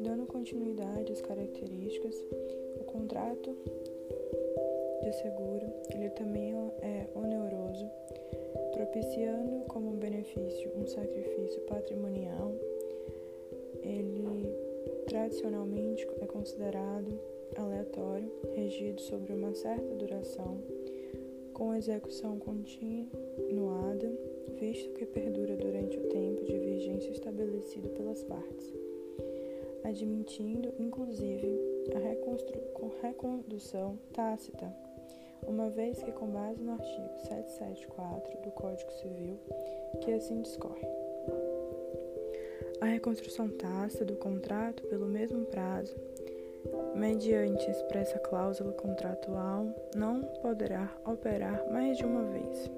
Dando continuidade às características, o contrato de seguro ele também é oneroso, propiciando como benefício um sacrifício patrimonial. Ele tradicionalmente é considerado aleatório, regido sobre uma certa duração, com execução continuada, visto que perdura durante o tempo de vigência estabelecido pelas partes, admitindo, inclusive, a recondução tácita, uma vez que, com base no artigo 774 do Código Civil, que assim discorre. A reconstrução tácita do contrato pelo mesmo prazo mediante expressa cláusula contratual, não poderá operar mais de uma vez.